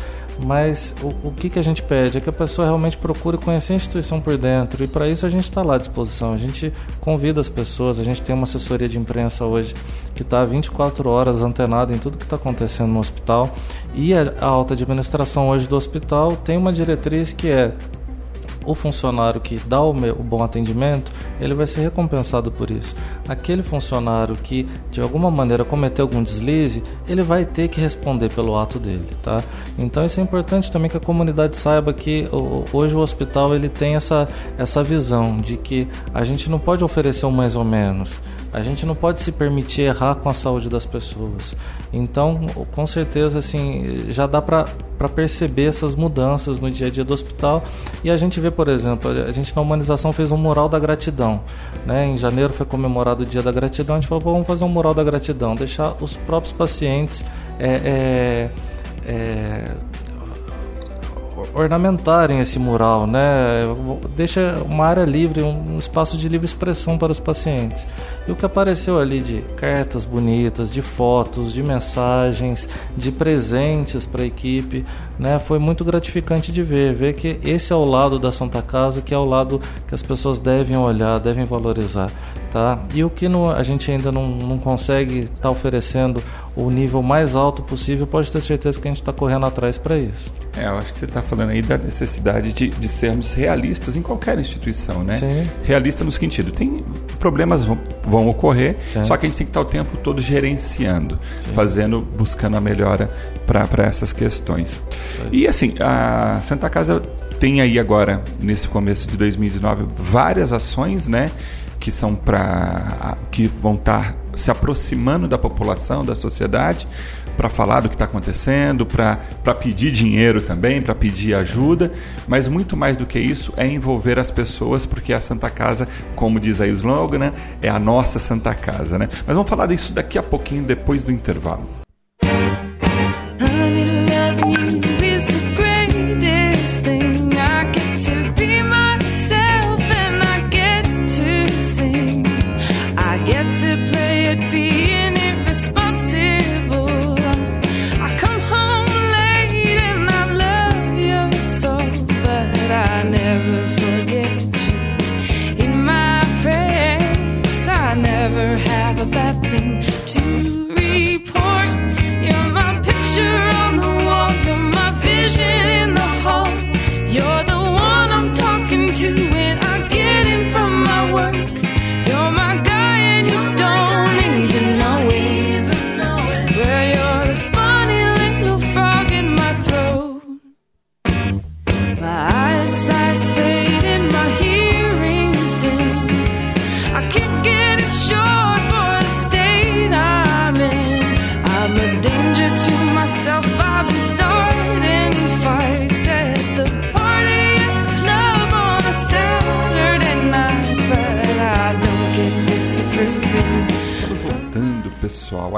mas o, o, que, que a gente pede é que a pessoa realmente procure conhecer a instituição por dentro e para isso a gente está lá à disposição. A gente convida as pessoas, a gente tem uma assessoria de imprensa hoje que está 24 horas antenada em tudo que está acontecendo no hospital e a, a alta administração hoje do hospital tem uma diretriz que é o funcionário que dá o, meu, o, bom atendimento, ele vai ser recompensado por isso. Aquele funcionário que de alguma maneira cometeu algum deslize, ele vai ter que responder pelo ato dele, tá? Então isso é importante também que a comunidade saiba que hoje o hospital ele tem essa, essa visão de que a gente não pode oferecer um mais ou menos. A gente não pode se permitir errar com a saúde das pessoas. Então, com certeza, assim, já dá para perceber essas mudanças no dia a dia do hospital. E a gente vê, por exemplo, a gente na humanização fez um mural da gratidão. Né? Em janeiro foi comemorado o dia da gratidão. A gente falou, vamos fazer um mural da gratidão, deixar os próprios pacientes. É, é, é, ornamentarem esse mural, né? Deixa uma área livre, um espaço de livre expressão para os pacientes. E o que apareceu ali de cartas bonitas, de fotos, de mensagens, de presentes para a equipe, né? Foi muito gratificante de ver, ver que esse é o lado da Santa Casa, que é o lado que as pessoas devem olhar, devem valorizar, tá? E o que não, a gente ainda não, não consegue estar tá oferecendo o nível mais alto possível, pode ter certeza que a gente está correndo atrás para isso. É, eu acho que você está falando aí da necessidade de, de sermos realistas em qualquer instituição, né? Sim. Realista no sentido, tem problemas vão, vão ocorrer, Sim. só que a gente tem que estar o tempo todo gerenciando, Sim. fazendo, buscando a melhora para essas questões. E assim, a Santa Casa tem aí agora, nesse começo de 2019, várias ações, né? Que são para. que vão estar se aproximando da população, da sociedade, para falar do que está acontecendo, para pedir dinheiro também, para pedir ajuda, mas muito mais do que isso é envolver as pessoas, porque a Santa Casa, como diz aí o slogan, né, é a nossa Santa Casa. Né? Mas vamos falar disso daqui a pouquinho, depois do intervalo.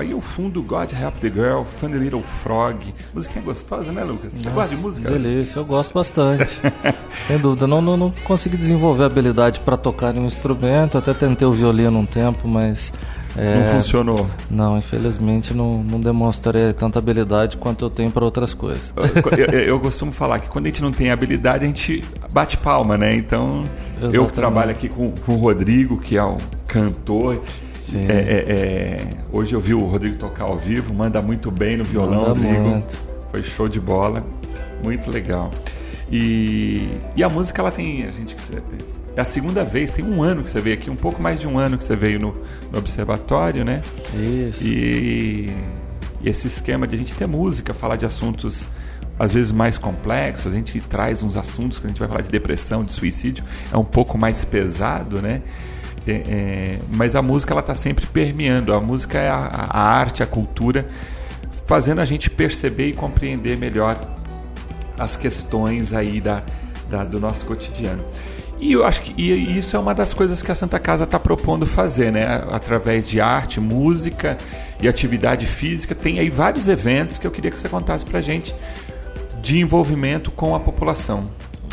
Aí o fundo God Help the Girl, Funny Little Frog. Musiquinha gostosa, né, Lucas? Você Nossa, gosta de música? Delícia, eu gosto bastante. [laughs] Sem dúvida. Não, não, não consegui desenvolver habilidade para tocar um instrumento, até tentei o violino um tempo, mas. É, não funcionou? Não, infelizmente não, não demonstrei tanta habilidade quanto eu tenho para outras coisas. Eu, eu, eu, costumo falar que quando a gente não tem habilidade, a gente bate palma, né? Então, Exatamente. eu trabalho aqui com, com o Rodrigo, que é um cantor, é, é, é, hoje eu vi o Rodrigo tocar ao vivo, manda muito bem no violão, manda Rodrigo. Muito. Foi show de bola, muito legal. E, e a música ela tem, a gente é a segunda vez, tem um ano que você veio aqui, um pouco mais de um ano que você veio no, no observatório, né? Isso. E, e esse esquema de a gente ter música, falar de assuntos às vezes mais complexos, a gente traz uns assuntos que a gente vai falar de depressão, de suicídio, é um pouco mais pesado, né? É, é, mas a música ela está sempre permeando, a música é a, a arte, a cultura, fazendo a gente perceber e compreender melhor as questões aí da, da do nosso cotidiano. E eu acho que e isso é uma das coisas que a Santa Casa está propondo fazer, né? Através de arte, música e atividade física. Tem aí vários eventos que eu queria que você contasse para gente de envolvimento com a população.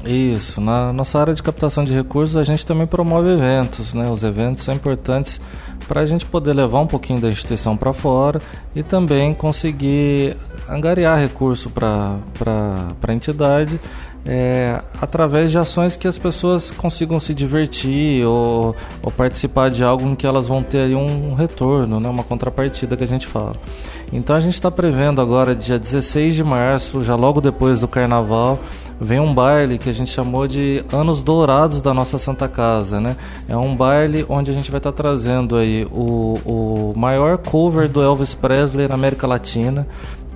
Isso, na nossa área de captação de recursos a gente também promove eventos, né? Os eventos são importantes para a gente poder levar um pouquinho da instituição para fora e também conseguir angariar recurso para a entidade é, através de ações que as pessoas consigam se divertir ou, ou, participar de algo em que elas vão ter um retorno, né, uma contrapartida que a gente fala. Então a gente está prevendo agora, dia 16 de março, já logo depois do carnaval, vem um baile que a gente chamou de Anos Dourados da nossa Santa Casa, né? É um baile onde a gente vai estar tá trazendo aí o, o maior cover do Elvis Presley na América Latina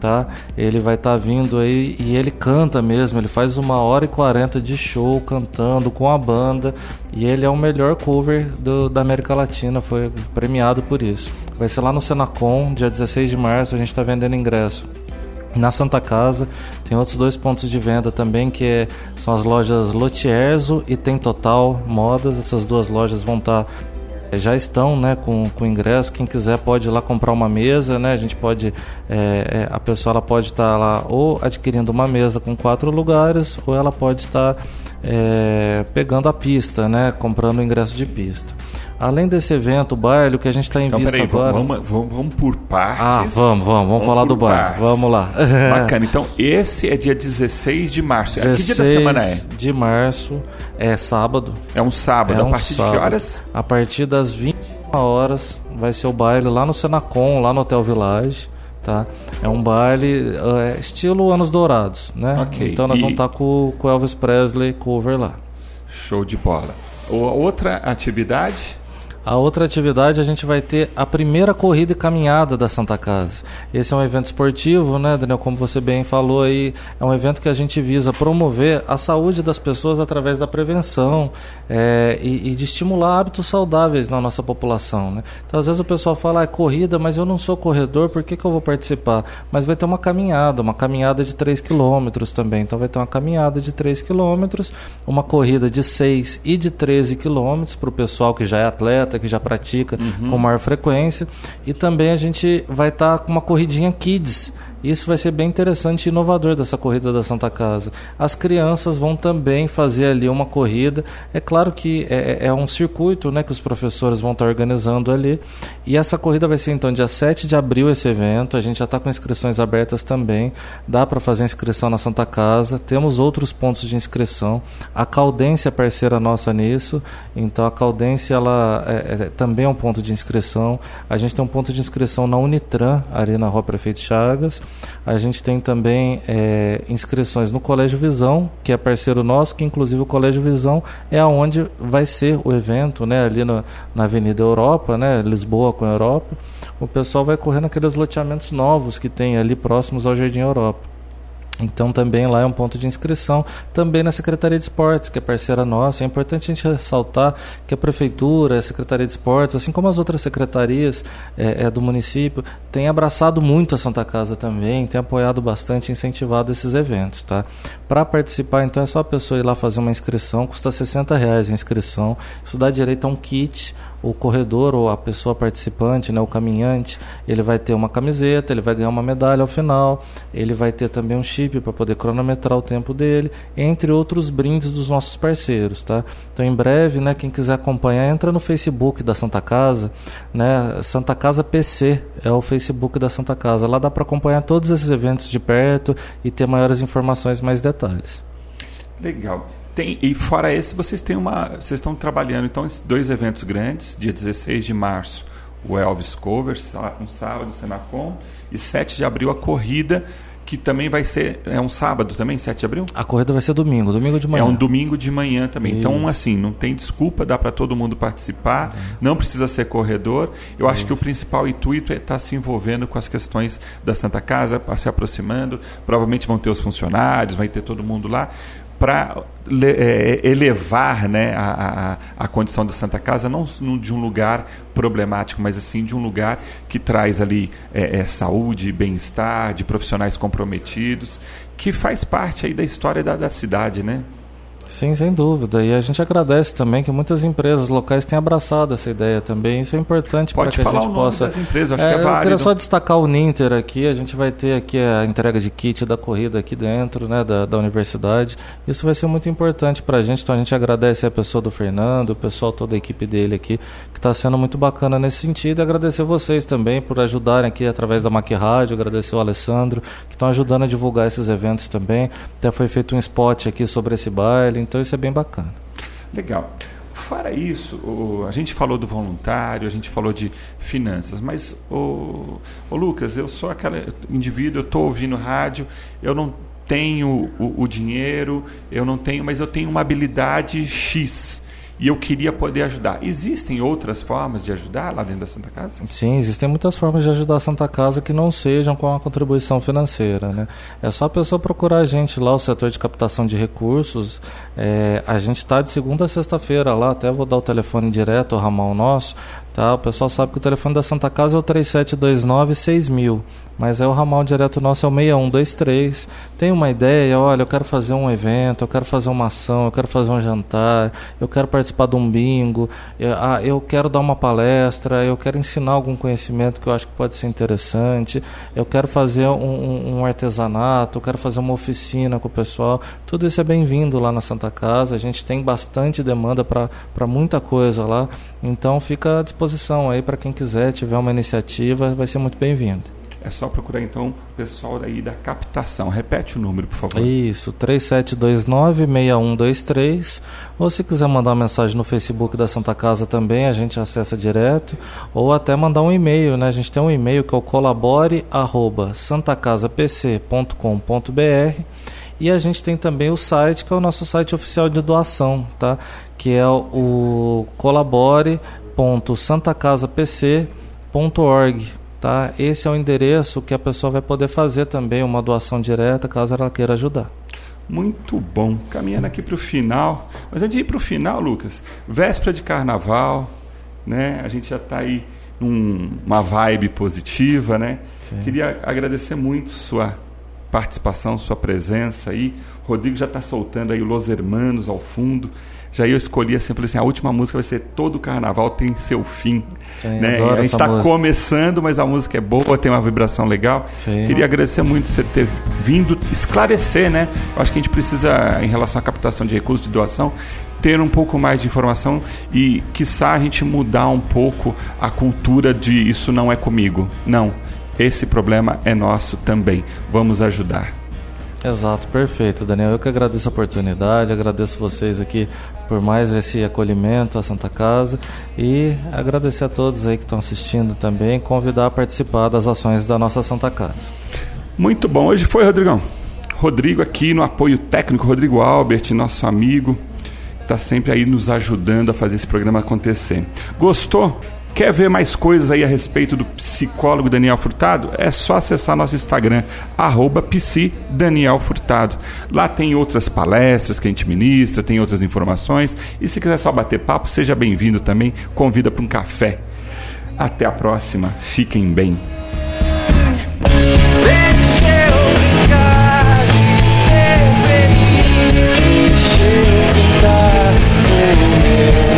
tá? Ele vai estar tá vindo aí e ele canta mesmo, ele faz uma hora e quarenta de show cantando com a banda e ele é o melhor cover do, da América Latina, foi premiado por isso. Vai ser lá no Senacom, dia 16 de março, a gente está vendendo ingresso na Santa Casa. Tem outros dois pontos de venda também, que é, são as lojas Lotierzo e Tem Total Modas. Essas duas lojas vão estar tá já estão né, com, com ingresso. Quem quiser pode ir lá comprar uma mesa, né? A gente pode. É, a pessoa ela pode estar tá lá ou adquirindo uma mesa com quatro lugares, ou ela pode estar tá, é, pegando a pista, né? Comprando o ingresso de pista. Além desse evento, o baile, o que a gente está em então, vista peraí, agora. Vamos, vamos, vamos, por partes. Ah, vamos, vamos, vamos, vamos falar do baile. Partes. Vamos lá. [laughs] Bacana. Então, esse é dia 16 de março. 16 que dia da semana é? De março, é sábado. É um sábado. É um a partir sábado. de que horas? A partir das 20 horas vai ser o baile lá no Senacom, lá no Hotel Village. Tá? É um baile é, estilo Anos Dourados, né? Okay. Então nós e... vamos estar tá com o Elvis Presley cover lá. Show de bola. Outra atividade? A outra atividade a gente vai ter a primeira corrida e caminhada da Santa Casa. Esse é um evento esportivo, né, Daniel? Como você bem falou aí, é um evento que a gente visa promover a saúde das pessoas através da prevenção é, e, e, de estimular hábitos saudáveis na nossa população. Né? Então, às vezes o pessoal fala, ah, é corrida, mas eu não sou corredor, por que, que eu vou participar? Mas vai ter uma caminhada, uma caminhada de 3 quilômetros também. Então, vai ter uma caminhada de 3 quilômetros, uma corrida de 6 e de 13 quilômetros para o pessoal que já é atleta que já pratica uhum. com maior frequência. E também a gente vai estar tá com uma corridinha kids isso vai ser bem interessante e inovador dessa corrida da Santa Casa. As crianças vão também fazer ali uma corrida. É claro que é, é, é um circuito né, que os professores vão estar organizando ali. E essa corrida vai ser então dia 7 de abril esse evento. A gente já está com inscrições abertas também. Dá para fazer inscrição na Santa Casa. Temos outros pontos de inscrição. A Caldense é parceira nossa nisso. Então a Caldense ela é, é, também é um ponto de inscrição. A gente tem um ponto de inscrição na Unitran, ali na Rua Prefeito Chagas. A gente tem também é, inscrições no Colégio Visão, que é parceiro nosso, que inclusive o Colégio Visão é aonde vai ser o evento, né, ali no, na Avenida Europa, né, Lisboa com Europa. O pessoal vai correr naqueles loteamentos novos que tem ali próximos ao Jardim Europa. Então também lá é um ponto de inscrição, também na Secretaria de Esportes, que é parceira nossa. É importante a gente ressaltar que a Prefeitura, a Secretaria de Esportes, assim como as outras secretarias é, é, do município, tem abraçado muito a Santa Casa também, tem apoiado bastante, incentivado esses eventos. Tá? Para participar, então, é só a pessoa ir lá fazer uma inscrição, custa 60 reais a inscrição, isso dá direito a um kit, o corredor ou a pessoa participante, né, o caminhante, ele vai ter uma camiseta, ele vai ganhar uma medalha ao final, ele vai ter também um chip para poder cronometrar o tempo dele, entre outros brindes dos nossos parceiros, tá? Então em breve, né, quem quiser acompanhar, entra no Facebook da Santa Casa, né? Santa Casa PC é o Facebook da Santa Casa. Lá dá para acompanhar todos esses eventos de perto e ter maiores informações, mais detalhes. Legal. Tem, e fora esse, vocês têm uma. Vocês estão trabalhando então dois eventos grandes, dia 16 de março, o Elvis Cover, um sábado, Senacom, e 7 de abril a corrida que também vai ser é um sábado também, 7 de abril? A corrida vai ser domingo, domingo de manhã. É um domingo de manhã também. Isso. Então, assim, não tem desculpa, dá para todo mundo participar, não precisa ser corredor. Eu Isso. acho que o principal intuito é estar tá se envolvendo com as questões da Santa Casa, se aproximando. Provavelmente vão ter os funcionários, vai ter todo mundo lá para é, elevar né, a, a, a, condição da Santa Casa, não de um lugar problemático, mas assim de um lugar que traz ali é, é, saúde, bem-estar, de profissionais comprometidos, que faz parte aí da história da, da cidade, né? Sim, sem dúvida. E a gente agradece também que muitas empresas locais tenham abraçado essa ideia também. Isso é importante para que a gente possa. Empresas, acho é, que é válido. Eu queria só destacar o Ninter aqui. A gente vai ter aqui a entrega de kit da corrida aqui dentro, né, da, da universidade. Isso vai ser muito importante para a gente. Então a gente agradece a pessoa do Fernando, o pessoal toda a equipe dele aqui, que está sendo muito bacana nesse sentido. E agradecer vocês também por ajudarem aqui através da Mac Rádio. Agradecer o Alessandro que estão ajudando a divulgar esses eventos também. Até foi feito um spot aqui sobre esse baile. Então isso é bem bacana. Legal. Fora isso, a gente falou do voluntário, a gente falou de finanças, mas, o, o Lucas, eu sou aquele indivíduo, eu estou ouvindo rádio, eu não tenho o, o dinheiro, eu não tenho, mas eu tenho uma habilidade X e eu queria poder ajudar. Existem outras formas de ajudar lá dentro da Santa Casa? Sim, existem muitas formas de ajudar a Santa Casa que não sejam com a contribuição financeira. Né? É só a pessoa procurar a gente lá, o setor de captação de recursos. É, a gente está de segunda a sexta-feira lá, até vou dar o telefone direto, o ramal nosso. Tá? O pessoal sabe que o telefone da Santa Casa é o 3729 6000 mas é o ramal direto nosso é o 6123. Tem uma ideia, olha, eu quero fazer um evento, eu quero fazer uma ação, eu quero fazer um jantar, eu quero participar de um bingo, eu, ah, eu quero dar uma palestra, eu quero ensinar algum conhecimento que eu acho que pode ser interessante, eu quero fazer um, um artesanato, eu quero fazer uma oficina com o pessoal. Tudo isso é bem-vindo lá na Santa Casa. A gente tem bastante demanda para muita coisa lá, então fica à disposição aí para quem quiser, tiver uma iniciativa, vai ser muito bem-vindo. É só procurar então o pessoal daí da captação. Repete o número, por favor. Isso, 3729-6123. Ou se quiser mandar uma mensagem no Facebook da Santa Casa também, a gente acessa direto. Ou até mandar um e-mail, né? A gente tem um e-mail que é o colabore.santacasapc.com.br. E a gente tem também o site, que é o nosso site oficial de doação, tá? Que é o colabore.santacasapc.org Tá? Esse é o endereço que a pessoa vai poder fazer também uma doação direta, caso ela queira ajudar. Muito bom. Caminhando aqui para o final. Mas antes de ir para o final, Lucas, véspera de carnaval, né? A gente já está aí numa vibe positiva, né? Sim. Queria agradecer muito sua participação, sua presença aí. Rodrigo já está soltando aí o Los Hermanos ao fundo já eu escolhi assim, falei assim, a última música vai ser todo carnaval tem seu fim. Sim, né? A gente está começando, mas a música é boa, tem uma vibração legal. Sim. Queria agradecer muito você ter vindo esclarecer, né? Eu acho que a gente precisa, em relação à captação de recursos de doação, ter um pouco mais de informação e, quiçá, a gente mudar um pouco a cultura de isso não é comigo. Não, esse problema é nosso também. Vamos ajudar. Exato, perfeito, Daniel. Eu que agradeço a oportunidade, agradeço vocês aqui por mais esse acolhimento à Santa Casa e agradecer a todos aí que estão assistindo também, convidar a participar das ações da nossa Santa Casa. Muito bom. Hoje foi, Rodrigão. Rodrigo aqui no apoio técnico, Rodrigo Albert, nosso amigo, está sempre aí nos ajudando a fazer esse programa acontecer. Gostou? Quer ver mais coisas aí a respeito do psicólogo Daniel Furtado? É só acessar nosso Instagram, arroba. Lá tem outras palestras que a gente ministra, tem outras informações. E se quiser só bater papo, seja bem-vindo também. Convida para um café. Até a próxima. Fiquem bem. A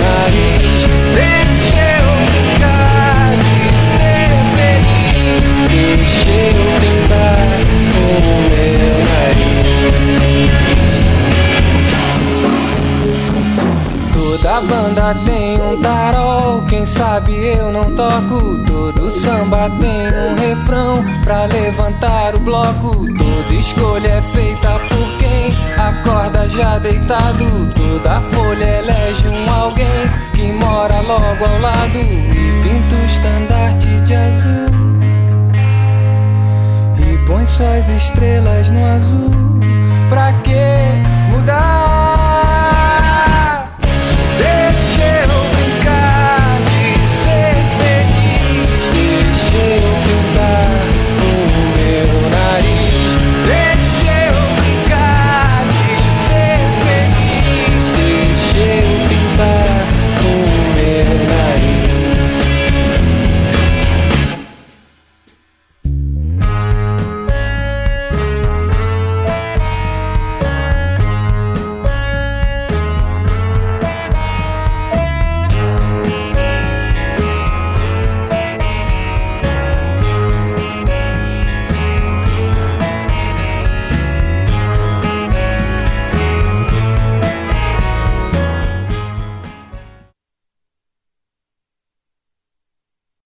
sabe eu não toco. Todo samba tem um refrão pra levantar o bloco. Toda escolha é feita por quem acorda já deitado. Toda folha elege um alguém que mora logo ao lado e pinta o estandarte de azul. E põe só as estrelas no azul.